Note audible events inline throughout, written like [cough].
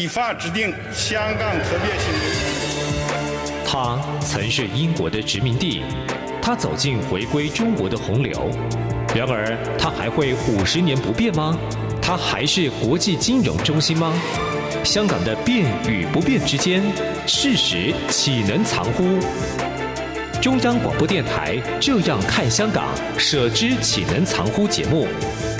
依法制定香港特别行政区。它曾是英国的殖民地，它走进回归中国的洪流。然而，它还会五十年不变吗？它还是国际金融中心吗？香港的变与不变之间，事实岂能藏乎？中央广播电台《这样看香港》，舍之岂能藏乎节目，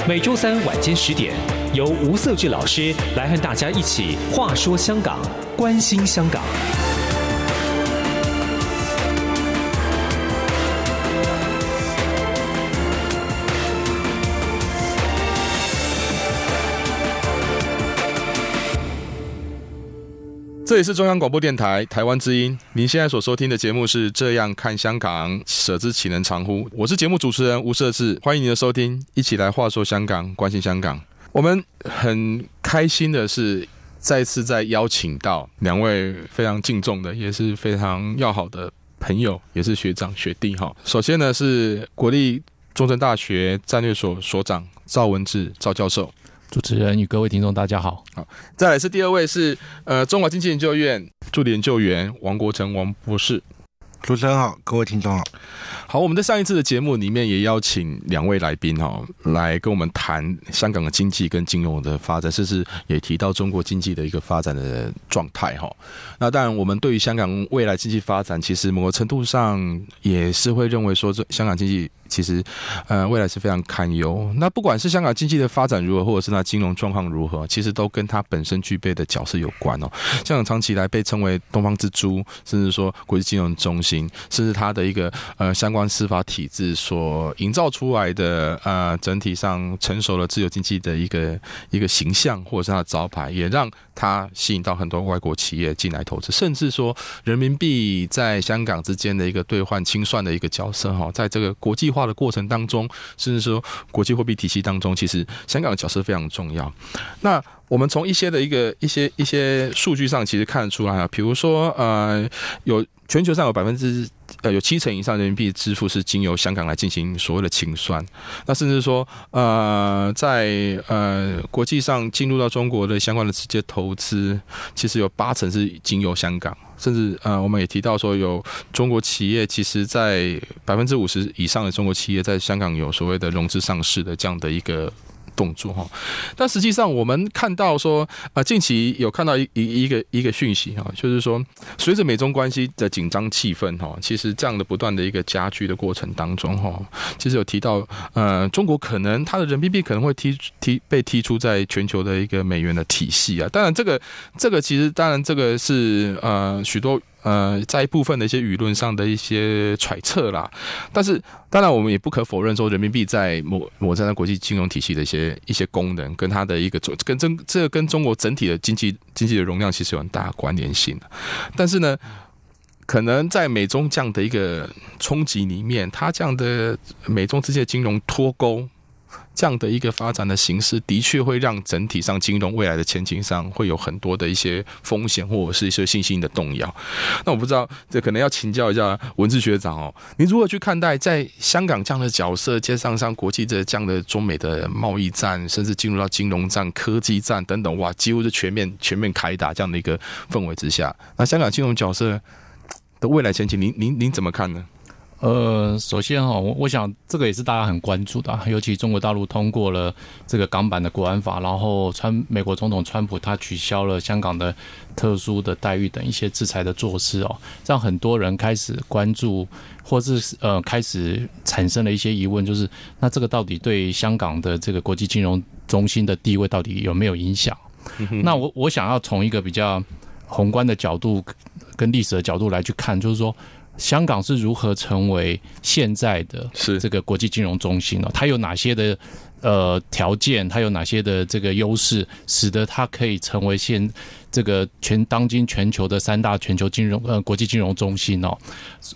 每周三晚间十点，由吴色志老师来和大家一起话说香港，关心香港。这里是中央广播电台台湾之音，您现在所收听的节目是《这样看香港》，舍之岂能藏乎？我是节目主持人吴色志，欢迎您的收听，一起来话说香港，关心香港。我们很开心的是，再次再邀请到两位非常敬重的，也是非常要好的朋友，也是学长学弟哈。首先呢，是国立中正大学战略所所长赵文志赵教授。主持人与各位听众，大家好。好，再来是第二位是呃中华经济研究院助理研究员王国成王博士。主持人好，各位听众好。好，我们在上一次的节目里面也邀请两位来宾哈，来跟我们谈香港的经济跟金融的发展，甚至也提到中国经济的一个发展的状态哈。那当然，我们对于香港未来经济发展，其实某个程度上也是会认为说，这香港经济。其实，呃，未来是非常堪忧。那不管是香港经济的发展如何，或者是它金融状况如何，其实都跟它本身具备的角色有关哦。香港长期以来被称为东方之珠，甚至说国际金融中心，甚至它的一个呃相关司法体制所营造出来的呃整体上成熟的自由经济的一个一个形象，或者是它的招牌，也让它吸引到很多外国企业进来投资，甚至说人民币在香港之间的一个兑换清算的一个角色哈，在这个国际化。的过程当中，甚至说国际货币体系当中，其实香港的角色非常重要。那我们从一些的一个一些一些数据上，其实看得出来啊，比如说呃，有全球上有百分之呃有七成以上人民币支付是经由香港来进行所谓的清算。那甚至说呃，在呃国际上进入到中国的相关的直接投资，其实有八成是经由香港。甚至呃，我们也提到说，有中国企业，其实在百分之五十以上的中国企业在香港有所谓的融资上市的这样的一个。动作哈，但实际上我们看到说啊，近期有看到一一一个一个讯息哈，就是说随着美中关系的紧张气氛哈，其实这样的不断的一个加剧的过程当中哈，其实有提到呃，中国可能它的人民币可能会踢踢被踢出在全球的一个美元的体系啊。当然这个这个其实当然这个是呃许多。呃，在一部分的一些舆论上的一些揣测啦，但是当然我们也不可否认说，人民币在某某在国际金融体系的一些一些功能，跟它的一个跟中这个跟中国整体的经济经济的容量其实有很大关联性的。但是呢，可能在美中这样的一个冲击里面，它这样的美中之间的金融脱钩。这样的一个发展的形式，的确会让整体上金融未来的前景上会有很多的一些风险，或者是一些信心的动摇。那我不知道，这可能要请教一下文字学长哦，你如何去看待在香港这样的角色，加上上国际的这样的中美的贸易战，甚至进入到金融战、科技战等等，哇，几乎是全面全面开打这样的一个氛围之下，那香港金融角色的未来前景，您您您怎么看呢？呃，首先哈，我我想这个也是大家很关注的，尤其中国大陆通过了这个港版的国安法，然后川美国总统川普他取消了香港的特殊的待遇等一些制裁的措施哦，让很多人开始关注，或是呃开始产生了一些疑问，就是那这个到底对香港的这个国际金融中心的地位到底有没有影响？那我我想要从一个比较宏观的角度跟历史的角度来去看，就是说。香港是如何成为现在的这个国际金融中心呢？它有哪些的呃条件？它有哪些的这个优势，使得它可以成为现这个全当今全球的三大全球金融呃国际金融中心哦？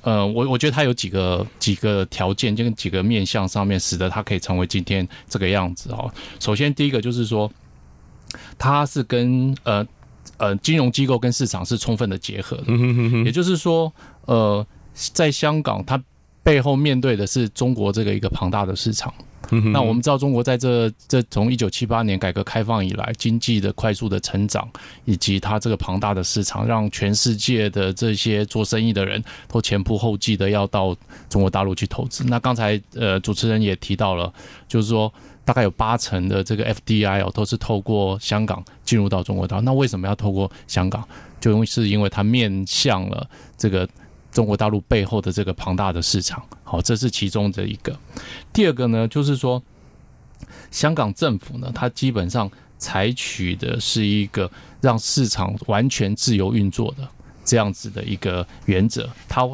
呃，我我觉得它有几个几个条件，跟几个面向上面，使得它可以成为今天这个样子哦。首先，第一个就是说，它是跟呃呃金融机构跟市场是充分的结合的，也就是说。呃，在香港，它背后面对的是中国这个一个庞大的市场，嗯、那我们知道，中国在这这从一九七八年改革开放以来，经济的快速的成长，以及它这个庞大的市场，让全世界的这些做生意的人都前仆后继的要到中国大陆去投资。那刚才呃主持人也提到了，就是说大概有八成的这个 FDI 哦都是透过香港进入到中国大陆。那为什么要透过香港？就是因为它面向了这个。中国大陆背后的这个庞大的市场，好，这是其中的一个。第二个呢，就是说，香港政府呢，它基本上采取的是一个让市场完全自由运作的这样子的一个原则，它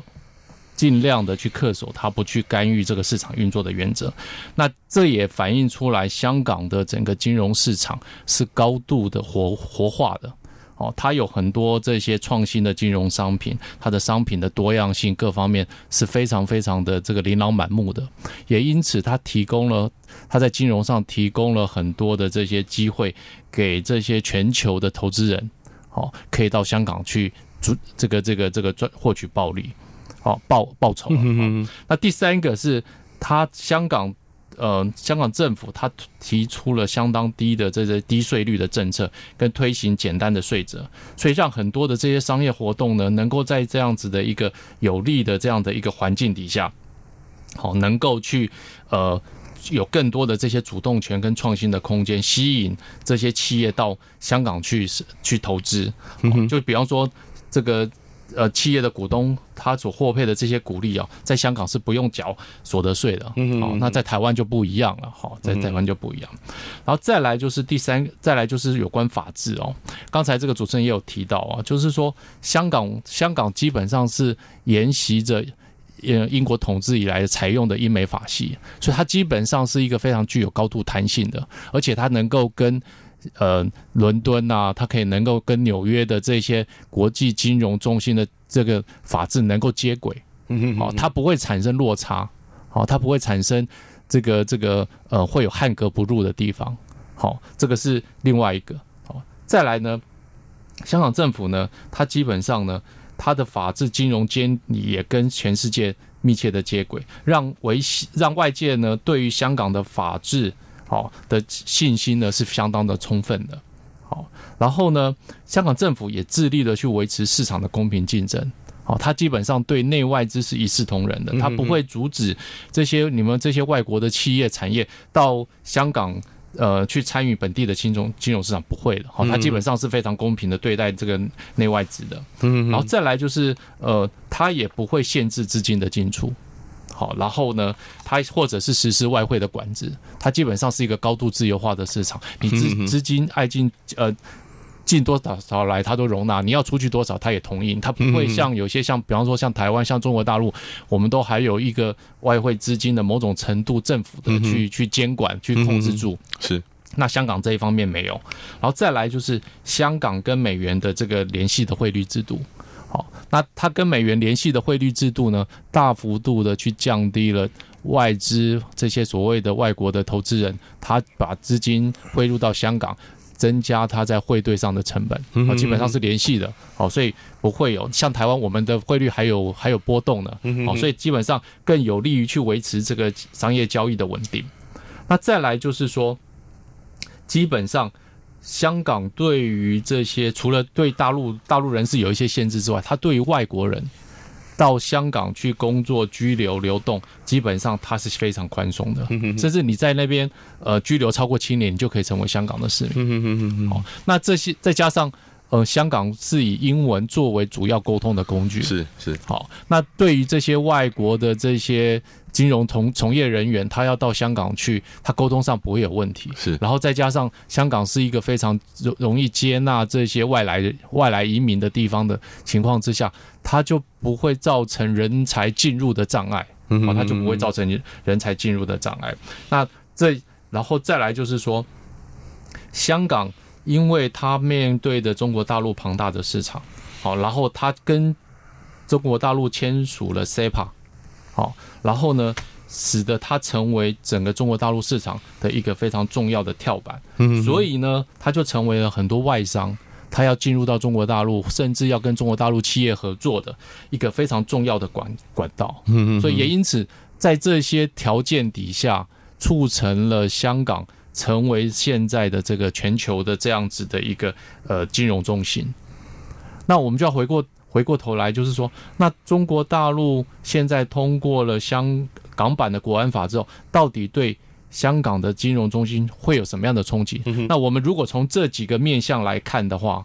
尽量的去恪守，它不去干预这个市场运作的原则。那这也反映出来，香港的整个金融市场是高度的活活化的。哦，它有很多这些创新的金融商品，它的商品的多样性各方面是非常非常的这个琳琅满目的，也因此它提供了它在金融上提供了很多的这些机会给这些全球的投资人，哦，可以到香港去这这个这个这个赚获取暴利，哦，报报酬。那第三个是它香港。呃，香港政府它提出了相当低的这些低税率的政策，跟推行简单的税则，所以让很多的这些商业活动呢，能够在这样子的一个有利的这样的一个环境底下，好，能够去呃有更多的这些主动权跟创新的空间，吸引这些企业到香港去去投资。就比方说这个。呃，企业的股东他所获配的这些股利啊，在香港是不用缴所得税的。好，那在台湾就不一样了。好，在台湾就不一样。然后再来就是第三，再来就是有关法治哦。刚才这个主持人也有提到啊，就是说香港香港基本上是沿袭着呃英国统治以来采用的英美法系，所以它基本上是一个非常具有高度弹性的，而且它能够跟。呃，伦敦呐、啊，它可以能够跟纽约的这些国际金融中心的这个法制能够接轨，嗯好，它不会产生落差，好，它不会产生这个这个呃会有汉格不入的地方，好，这个是另外一个，好，再来呢，香港政府呢，它基本上呢，它的法治金融监理也跟全世界密切的接轨，让维系让外界呢对于香港的法治。好的信心呢是相当的充分的，好，然后呢，香港政府也致力的去维持市场的公平竞争，好，它基本上对内外资是一视同仁的，它不会阻止这些你们这些外国的企业产业到香港呃去参与本地的金融金融市场，不会的，好，它基本上是非常公平的对待这个内外资的，嗯，然后再来就是呃，它也不会限制资金的进出。好，然后呢，它或者是实施外汇的管制，它基本上是一个高度自由化的市场。你资资金爱进呃进多少少来，它都容纳；你要出去多少，它也同意。它不会像有些像，比方说像台湾、像中国大陆，我们都还有一个外汇资金的某种程度政府的去去监管、去控制住。是，那香港这一方面没有。然后再来就是香港跟美元的这个联系的汇率制度。好，那它跟美元联系的汇率制度呢，大幅度的去降低了外资这些所谓的外国的投资人，他把资金汇入到香港，增加他在汇兑上的成本，啊，基本上是联系的，好，所以不会有像台湾我们的汇率还有还有波动呢，好，所以基本上更有利于去维持这个商业交易的稳定。那再来就是说，基本上。香港对于这些除了对大陆大陆人士有一些限制之外，它对于外国人到香港去工作、居留、流动，基本上它是非常宽松的。甚至你在那边呃居留超过七年，你就可以成为香港的市民。好，那这些再加上呃，香港是以英文作为主要沟通的工具。是是。好，那对于这些外国的这些。金融从从业人员，他要到香港去，他沟通上不会有问题。是，然后再加上香港是一个非常容容易接纳这些外来外来移民的地方的情况之下，他就不会造成人才进入的障碍。嗯，他就不会造成人才进入的障碍。那这然后再来就是说，香港因为他面对的中国大陆庞大的市场，好，然后他跟中国大陆签署了 SEPA，。好，然后呢，使得它成为整个中国大陆市场的一个非常重要的跳板。嗯，所以呢，它就成为了很多外商他要进入到中国大陆，甚至要跟中国大陆企业合作的一个非常重要的管管道。嗯，所以也因此，在这些条件底下，促成了香港成为现在的这个全球的这样子的一个呃金融中心。那我们就要回过回过头来，就是说，那中国大陆现在通过了香港版的国安法之后，到底对香港的金融中心会有什么样的冲击？那我们如果从这几个面向来看的话，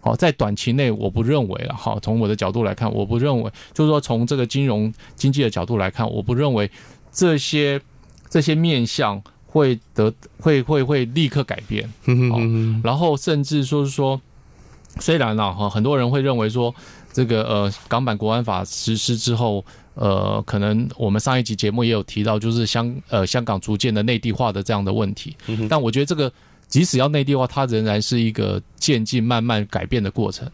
好，在短期内我不认为了。好，从我的角度来看，我不认为，就是说从这个金融经济的角度来看，我不认为这些这些面向会得会会会立刻改变。好，然后甚至说是说，虽然呢，哈，很多人会认为说，这个呃港版国安法实施之后。呃，可能我们上一集节目也有提到，就是香呃香港逐渐的内地化的这样的问题。但我觉得这个即使要内地化，它仍然是一个渐进慢慢改变的过程。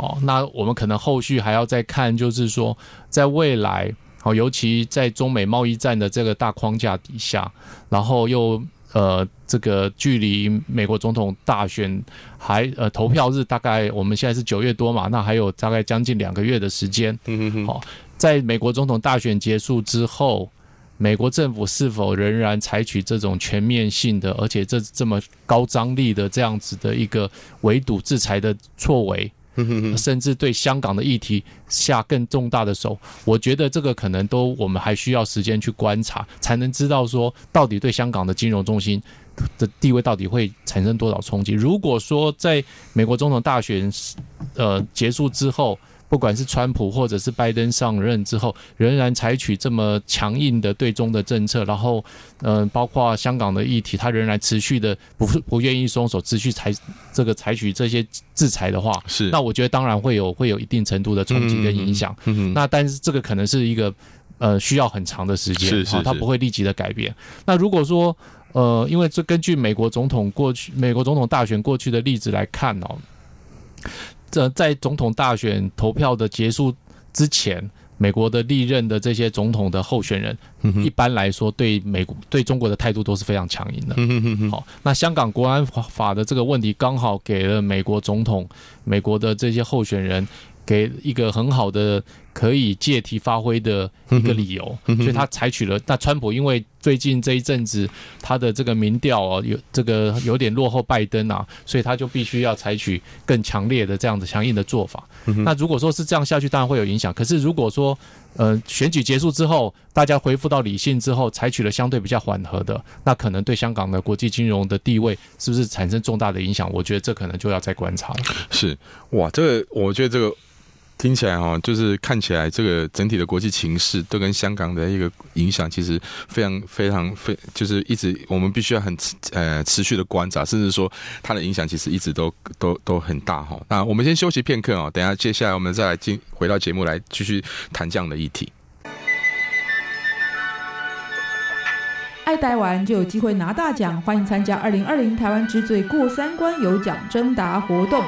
哦，那我们可能后续还要再看，就是说在未来，哦，尤其在中美贸易战的这个大框架底下，然后又呃这个距离美国总统大选还呃投票日大概我们现在是九月多嘛，那还有大概将近两个月的时间。好。在美国总统大选结束之后，美国政府是否仍然采取这种全面性的，而且这这么高张力的这样子的一个围堵制裁的作为，甚至对香港的议题下更重大的手？我觉得这个可能都我们还需要时间去观察，才能知道说到底对香港的金融中心的地位到底会产生多少冲击。如果说在美国总统大选呃结束之后，不管是川普或者是拜登上任之后，仍然采取这么强硬的对中的政策，然后，嗯、呃，包括香港的议题，他仍然持续的不不愿意松手，持续采这个采取这些制裁的话，是那我觉得当然会有会有一定程度的冲击跟影响。嗯嗯，那但是这个可能是一个呃需要很长的时间，是是是，它不会立即的改变。那如果说呃，因为这根据美国总统过去美国总统大选过去的例子来看哦。这在总统大选投票的结束之前，美国的历任的这些总统的候选人，一般来说对美国对中国的态度都是非常强硬的。好，那香港国安法的这个问题，刚好给了美国总统、美国的这些候选人。给一个很好的可以借题发挥的一个理由，所以他采取了。那川普因为最近这一阵子他的这个民调啊，有这个有点落后拜登啊，所以他就必须要采取更强烈的这样子强硬的做法。那如果说是这样下去，当然会有影响。可是如果说呃选举结束之后，大家恢复到理性之后，采取了相对比较缓和的，那可能对香港的国际金融的地位是不是产生重大的影响？我觉得这可能就要再观察了。是哇，这个我觉得这个。听起来哈，就是看起来这个整体的国际情势都跟香港的一个影响，其实非常非常非，就是一直我们必须要很呃持续的观察，甚至说它的影响其实一直都都都很大哈。那我们先休息片刻啊，等下接下来我们再来进回到节目来继续谈这样的议题。爱台湾就有机会拿大奖，欢迎参加二零二零台湾之最过三关有奖征答活动。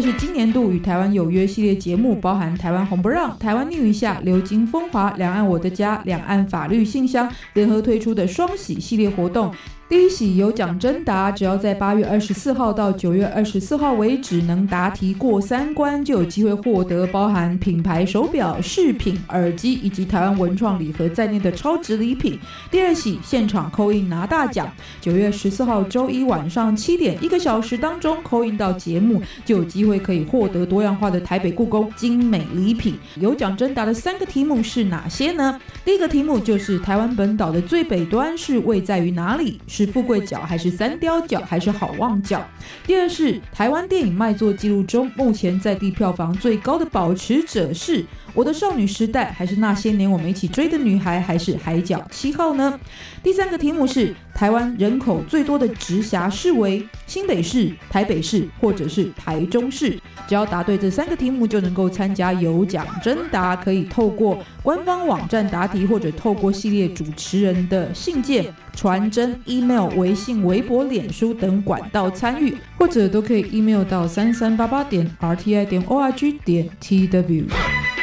这是今年度与台湾有约系列节目，包含台湾红不让、台湾逆雨下、流金风华、两岸我的家、两岸法律信箱联合推出的双喜系列活动。第一喜有奖征答，只要在八月二十四号到九月二十四号为止，能答题过三关，就有机会获得包含品牌手表、饰品、耳机以及台湾文创礼盒在内的超值礼品。第二喜现场扣印拿大奖，九月十四号周一晚上七点，一个小时当中扣印到节目，就有机会可以获得多样化的台北故宫精美礼品。有奖征答的三个题目是哪些呢？第一个题目就是台湾本岛的最北端是位在于哪里？是富贵角还是三雕角还是好望角？第二是台湾电影卖座记录中目前在地票房最高的保持者是我的少女时代还是那些年我们一起追的女孩还是海角七号呢？第三个题目是台湾人口最多的直辖市为新北市、台北市或者是台中市。只要答对这三个题目就能够参加有奖征答，可以透过官方网站答题或者透过系列主持人的信件。传真、email、微信、微博、脸书等管道参与，或者都可以 email 到三三八八点 rti 点 org 点 tw。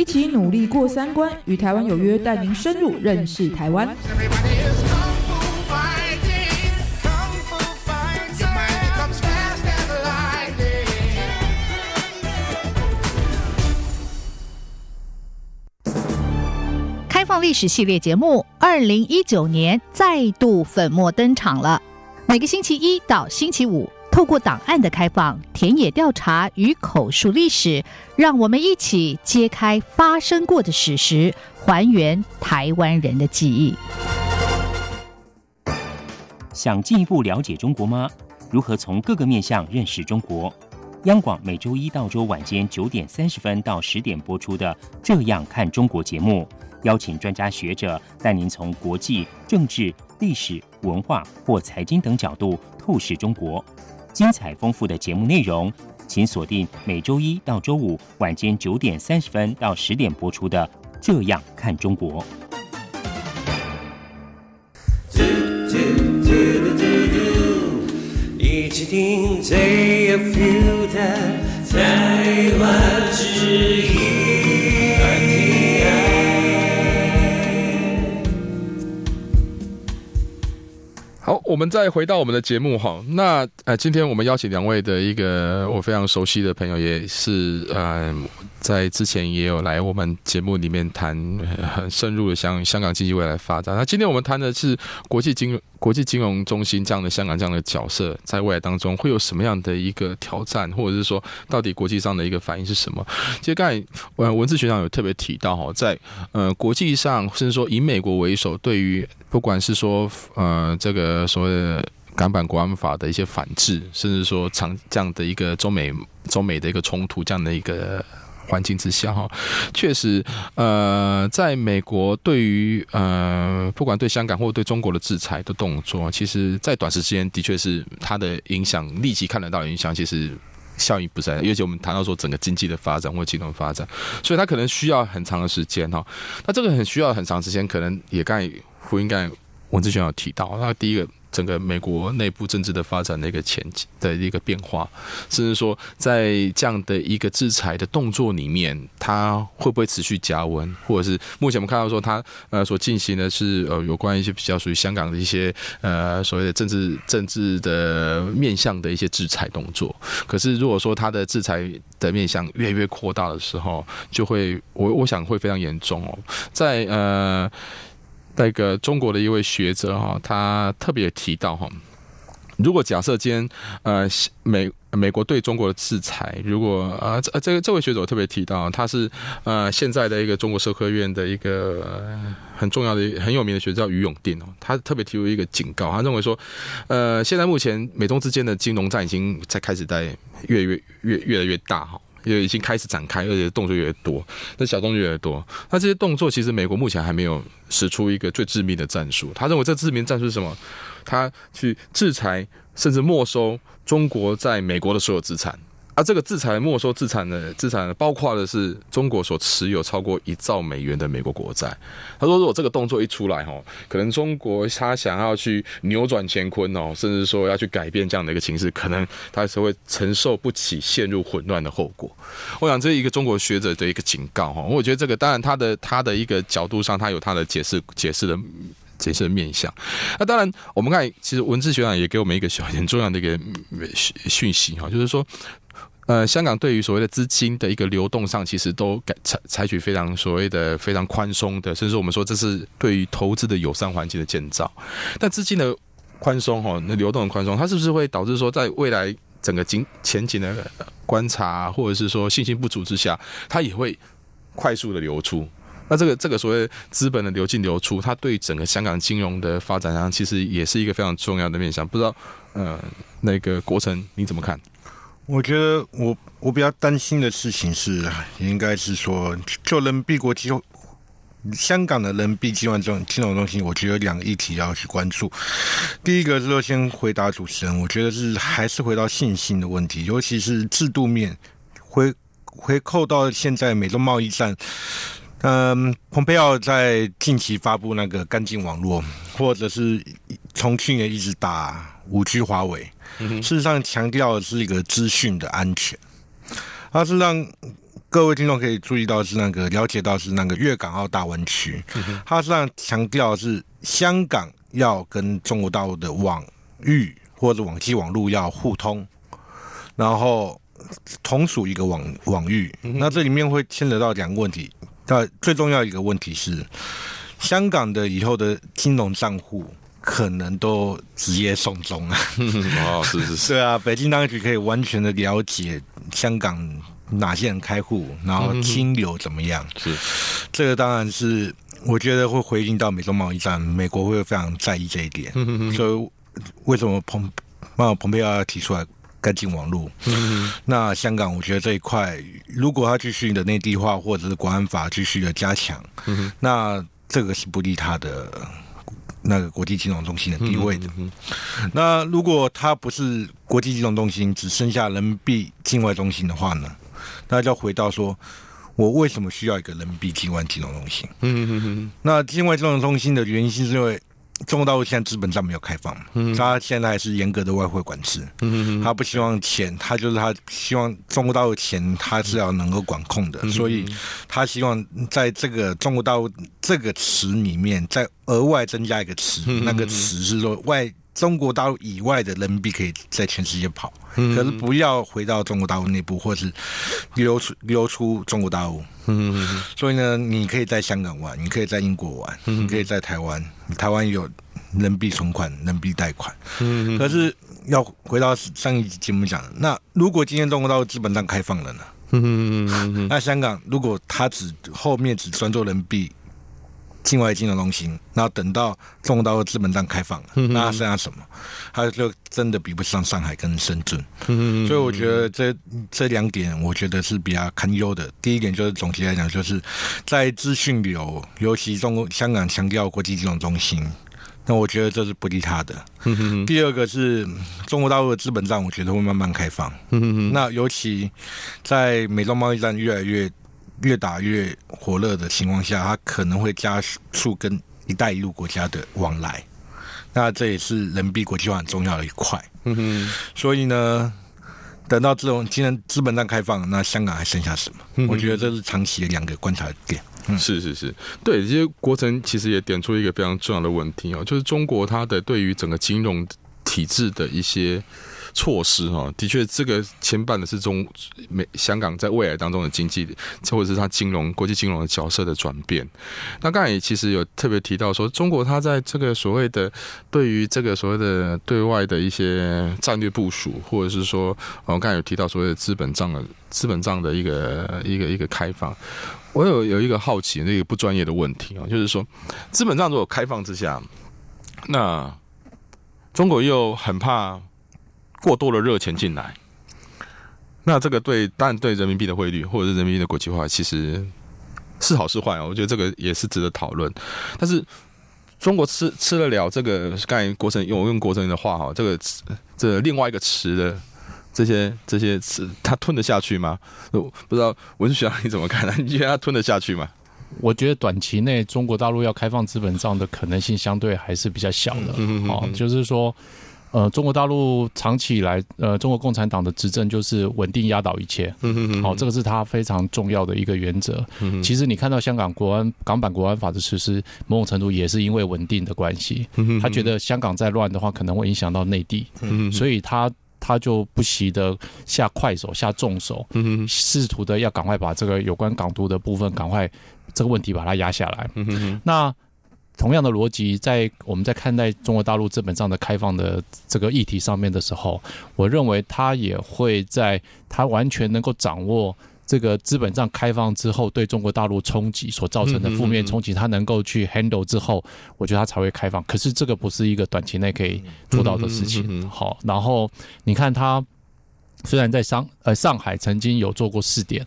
一起努力过三关，与台湾有约，带您深入认识台湾。开放历史系列节目，二零一九年再度粉墨登场了。每个星期一到星期五，透过档案的开放、田野调查与口述历史，让我们一起揭开发生过的史实，还原台湾人的记忆。想进一步了解中国吗？如何从各个面向认识中国？央广每周一到周晚间九点三十分到十点播出的《这样看中国》节目，邀请专家学者带您从国际、政治、历史、文化或财经等角度透视中国。精彩丰富的节目内容，请锁定每周一到周五晚间九点三十分到十点播出的《这样看中国》。一起听 ZFU 的台湾之音。我们再回到我们的节目哈。那呃，今天我们邀请两位的一个我非常熟悉的朋友，也是呃。在之前也有来我们节目里面谈很深入的香香港经济未来发展。那今天我们谈的是国际金融国际金融中心这样的香港这样的角色，在未来当中会有什么样的一个挑战，或者是说到底国际上的一个反应是什么？其实刚才文文字学长有特别提到哈，在呃国际上，甚至说以美国为首，对于不管是说呃这个所谓的港版国安法的一些反制，甚至说长这样的一个中美中美的一个冲突这样的一个。环境之下，哈，确实，呃，在美国对于呃，不管对香港或对中国的制裁的动作，其实，在短时间的确是它的影响，立即看得到的影响，其实效益不在。尤其我们谈到说整个经济的发展或金融发展，所以它可能需要很长的时间，哈。那这个很需要很长时间，可能也刚才胡应该文字学有提到，那第一个。整个美国内部政治的发展的一个前景的一个变化，甚至说在这样的一个制裁的动作里面，它会不会持续加温，或者是目前我们看到说它呃所进行的是呃有关一些比较属于香港的一些呃所谓的政治政治的面向的一些制裁动作。可是如果说它的制裁的面向越来越扩大的时候，就会我我想会非常严重哦，在呃。那个中国的一位学者哈，他特别提到哈，如果假设今天呃美美国对中国的制裁，如果呃这这个这位学者特别提到，他是呃现在的一个中国社科院的一个很重要的很有名的学者叫于永定哦，他特别提出一个警告，他认为说呃现在目前美中之间的金融战已经在开始在越越越越来越大哈。也已经开始展开，而且动作越来越多，那小动作越来越多。那这些动作其实美国目前还没有使出一个最致命的战术。他认为这致命战术是什么？他去制裁甚至没收中国在美国的所有资产。而、啊、这个制裁、没收资产的资产，包括的是中国所持有超过一兆美元的美国国债。他说，如果这个动作一出来，哈，可能中国他想要去扭转乾坤哦，甚至说要去改变这样的一个情势，可能他是会承受不起陷入混乱的后果。我想这是一个中国学者的一个警告哈。我觉得这个当然他的他的一个角度上，他有他的解释解释的解释的面向。那当然，我们看其实文字学长也给我们一个 [laughs] 很重要的一个讯息哈，就是说。呃，香港对于所谓的资金的一个流动上，其实都改采采取非常所谓的非常宽松的，甚至我们说这是对于投资的友善环境的建造。但资金的宽松哈，那流动的宽松，它是不是会导致说在未来整个景前景的观察，或者是说信心不足之下，它也会快速的流出？那这个这个所谓资本的流进流出，它对整个香港金融的发展上，其实也是一个非常重要的面向。不知道呃，那个国成你怎么看？我觉得我我比较担心的事情是，应该是说，就人民币国际香港的人民币金融中金融中心，我觉得有两个议题要去关注。第一个是说，先回答主持人，我觉得是还是回到信心的问题，尤其是制度面，回回扣到现在美中贸易战。嗯，蓬佩奥在近期发布那个干净网络，或者是从去年一直打五 G 华为。事实上，强调的是一个资讯的安全。它是让各位听众可以注意到是那个了解到是那个粤港澳大湾区。它是让强调是香港要跟中国大陆的网域或者网际网络要互通，然后同属一个网网域。那这里面会牵扯到两个问题。那最重要一个问题是，香港的以后的金融账户可能都直接送终啊！[laughs] 哦，是是是，对啊，北京当局可以完全的了解香港哪些人开户，然后金流怎么样？是，这个当然是我觉得会回应到美中贸易战，美国会非常在意这一点。所以为什么蓬那蓬佩奥要提出来干净网络？嗯那香港，我觉得这一块，如果他继续的内地化，或者是国安法继续的加强，那这个是不利他的。那个国际金融中心的地位的，嗯嗯、那如果它不是国际金融中心，只剩下人民币境外中心的话呢？那就要回到说，我为什么需要一个人民币境外金融中心？嗯嗯嗯。那境外金融中心的原因是因为。中国大陆现在资本账没有开放，嗯，他现在还是严格的外汇管制，嗯，他不希望钱，他就是他希望中国大陆钱，他是要能够管控的，所以他希望在这个中国大陆这个词里面再额外增加一个词，那个词是说外。中国大陆以外的人民币可以在全世界跑，可是不要回到中国大陆内部，或是流出流出中国大陆。嗯，所以呢，你可以在香港玩，你可以在英国玩，你可以在台湾，台湾有人民币存款、人民币贷款。嗯，可是要回到上一集节目讲，那如果今天中国大陆资本上开放了呢？嗯，那香港如果他只后面只专做人民币。境外金融中心，然后等到中国大陆资本站开放了，那剩下什么？它就真的比不上上海跟深圳。所以我觉得这这两点，我觉得是比较堪忧的。第一点就是总结来讲，就是在资讯流，尤其中国香港强调国际金融中心，那我觉得这是不利他的。第二个是中国大陆的资本站，我觉得会慢慢开放。那尤其在美中贸易战越来越。越打越火热的情况下，它可能会加速跟“一带一路”国家的往来，那这也是人民币国际化很重要的一块。嗯哼，所以呢，等到这种今天资本上开放，那香港还剩下什么？嗯、我觉得这是长期的两个观察点。嗯、是是是，对，这些国城其实也点出一个非常重要的问题哦，就是中国它的对于整个金融体制的一些。措施哈，的确，这个牵绊的是中美香港在未来当中的经济，或者是它金融国际金融的角色的转变。那刚才也其实有特别提到说，中国它在这个所谓的对于这个所谓的对外的一些战略部署，或者是说，我刚才有提到所谓的资本账的资本账的一个一个一个开放。我有有一个好奇，那个不专业的问题啊，就是说，资本账如果开放之下，那中国又很怕。过多的热钱进来，那这个对，当然对人民币的汇率或者是人民币的国际化，其实是好是坏啊？我觉得这个也是值得讨论。但是中国吃吃得了这个？刚才国成用用国成的话哈，这个这另外一个词的这些这些词，他吞得下去吗？不知道文学你怎么看呢？你觉得他吞得下去吗？我觉得短期内中国大陆要开放资本账的可能性相对还是比较小的。嗯好，就是说。呃，中国大陆长期以来，呃，中国共产党的执政就是稳定压倒一切。嗯嗯嗯。好，这个是他非常重要的一个原则。嗯哼。其实你看到香港国安港版国安法的实施，某种程度也是因为稳定的关系。嗯哼。他觉得香港再乱的话，可能会影响到内地。嗯哼。所以他他就不惜的下快手、下重手。嗯哼。试图的要赶快把这个有关港独的部分赶快这个问题把它压下来。嗯哼。那。同样的逻辑，在我们在看待中国大陆资本上的开放的这个议题上面的时候，我认为他也会在他完全能够掌握这个资本上开放之后对中国大陆冲击所造成的负面冲击，他能够去 handle 之后，我觉得他才会开放。可是这个不是一个短期内可以做到的事情。好，然后你看他。虽然在上呃上海曾经有做过试点，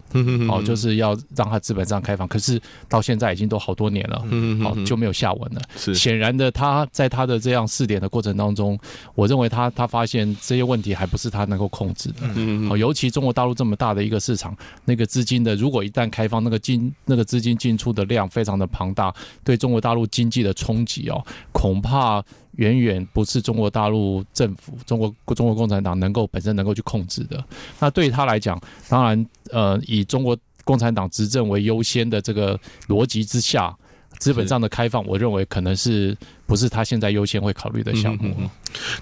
哦，就是要让它资本上开放，可是到现在已经都好多年了，好就没有下文了。是显然的，他在他的这样试点的过程当中，我认为他他发现这些问题还不是他能够控制的。嗯嗯。尤其中国大陆这么大的一个市场，那个资金的如果一旦开放，那个金那个资金进出的量非常的庞大，对中国大陆经济的冲击哦，恐怕。远远不是中国大陆政府、中国中国共产党能够本身能够去控制的。那对于他来讲，当然，呃，以中国共产党执政为优先的这个逻辑之下，资本上的开放，我认为可能是不是他现在优先会考虑的项目。嗯、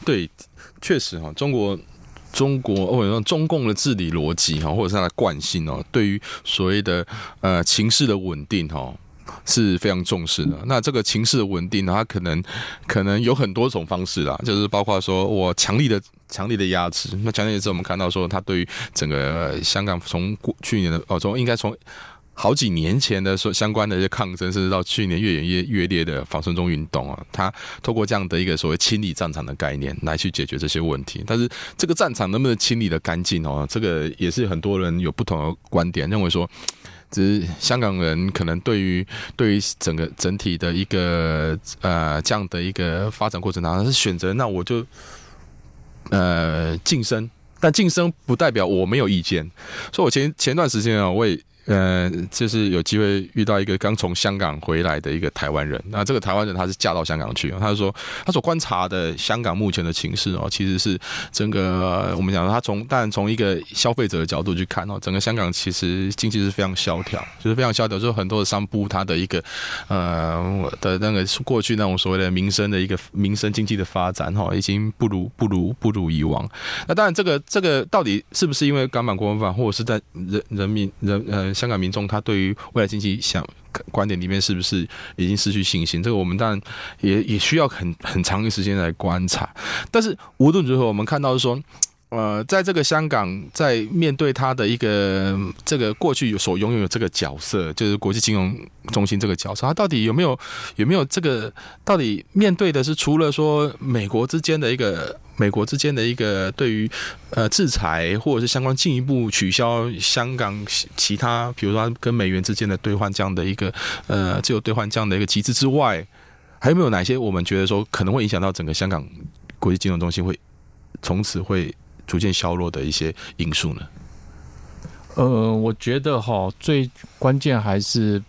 对，确实哈，中国中国或者说中共的治理逻辑哈，或者是它的惯性哦，对于所谓的呃情势的稳定哈。是非常重视的。那这个情势的稳定呢，它可能可能有很多种方式啦，就是包括说我强力的强力的压制。那强烈的压制，我们看到说，他对于整个香港从过去年的哦，从应该从。好几年前的说相关的一些抗争，甚至到去年越演越越烈的反送中运动啊，他透过这样的一个所谓清理战场的概念来去解决这些问题。但是这个战场能不能清理的干净哦？这个也是很多人有不同的观点，认为说，只是香港人可能对于对于整个整体的一个呃这样的一个发展过程当中，是选择那我就呃晋升，但晋升不代表我没有意见。所以我前前段时间啊，我也。呃，就是有机会遇到一个刚从香港回来的一个台湾人。那这个台湾人他是嫁到香港去，他就说他所观察的香港目前的情势哦，其实是整个我们讲他从但从一个消费者的角度去看哦，整个香港其实经济是非常萧条，就是非常萧条，就是很多的商铺它的一个呃的那个过去那种所谓的民生的一个民生经济的发展哈，已经不如不如不如以往。那当然，这个这个到底是不是因为港版国安法，或者是在人人民人呃。香港民众他对于未来经济想观点里面是不是已经失去信心？这个我们当然也也需要很很长的时间来观察。但是无论如何，我们看到是说。呃，在这个香港，在面对他的一个这个过去所拥有的这个角色，就是国际金融中心这个角色，他到底有没有有没有这个？到底面对的是除了说美国之间的一个美国之间的一个对于呃制裁，或者是相关进一步取消香港其他，比如说跟美元之间的兑换这样的一个呃自由兑换这样的一个机制之外，还有没有哪些我们觉得说可能会影响到整个香港国际金融中心会从此会？逐渐消弱的一些因素呢？呃，我觉得哈，最关键还是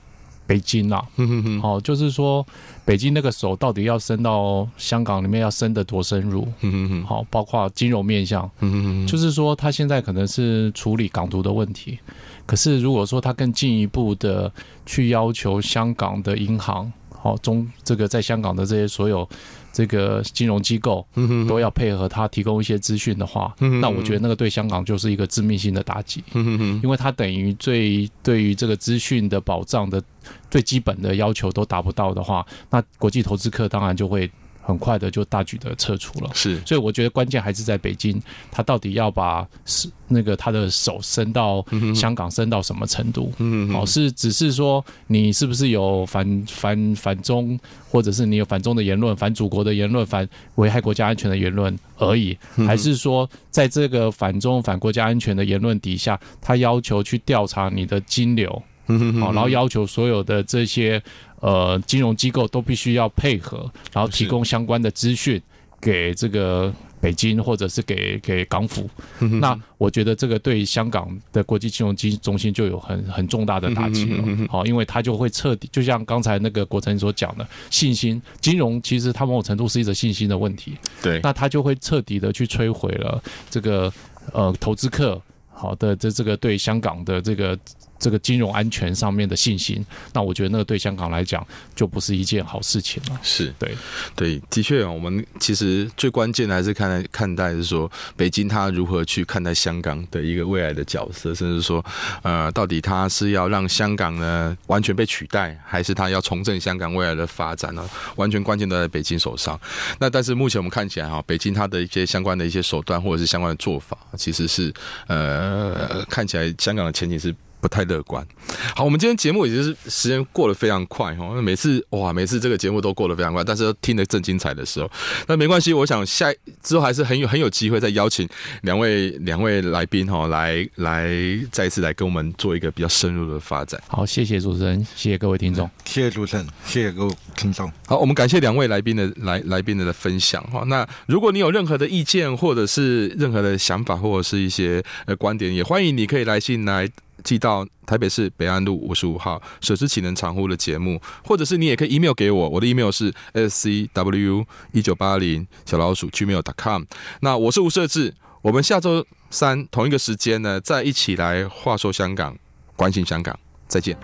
北京啦。嗯哼哼，好，就是说北京那个手到底要伸到香港里面，要伸得多深入？嗯哼哼，好，包括金融面向。嗯哼哼，就是说他现在可能是处理港独的问题，可是如果说他更进一步的去要求香港的银行，好中这个在香港的这些所有。这个金融机构都要配合他提供一些资讯的话，那我觉得那个对香港就是一个致命性的打击，因为它等于最对于这个资讯的保障的最基本的要求都达不到的话，那国际投资客当然就会。很快的就大举的撤出了，是，所以我觉得关键还是在北京，他到底要把是那个他的手伸到香港，伸到什么程度？嗯，哦，是只是说你是不是有反反反中，或者是你有反中的言论、反祖国的言论、反危害国家安全的言论而已，还是说在这个反中、反国家安全的言论底下，他要求去调查你的金流？嗯，好，然后要求所有的这些呃金融机构都必须要配合，然后提供相关的资讯给这个北京或者是给给港府。那我觉得这个对香港的国际金融基中心就有很很重大的打击了。好，因为它就会彻底，就像刚才那个国成所讲的，信心金融其实它某种程度是一个信心的问题。对，那它就会彻底的去摧毁了这个呃投资客好的这这个对香港的这个。这个金融安全上面的信心，那我觉得那个对香港来讲就不是一件好事情了。是对，对，的确，我们其实最关键的还是看待看待是说，北京它如何去看待香港的一个未来的角色，甚至说，呃，到底它是要让香港呢完全被取代，还是它要重振香港未来的发展呢？完全关键都在北京手上。那但是目前我们看起来哈，北京它的一些相关的一些手段或者是相关的做法，其实是呃，看起来香港的前景是。不太乐观。好，我们今天节目也就是时间过得非常快哈，每次哇，每次这个节目都过得非常快，但是听得正精彩的时候，那没关系，我想下之后还是很有很有机会再邀请两位两位来宾哈，来来再一次来跟我们做一个比较深入的发展。好，谢谢主持人，谢谢各位听众，谢谢主持人，谢谢各位听众。好，我们感谢两位来宾的来来宾的分享哈。那如果你有任何的意见，或者是任何的想法，或者是一些呃观点，也欢迎你可以来信来。寄到台北市北安路五十五号“舍之岂能常乎”的节目，或者是你也可以 email 给我，我的 email 是 scw 一九八零小老鼠 gmail.com。那我是吴设置，我们下周三同一个时间呢，再一起来话说香港，关心香港，再见。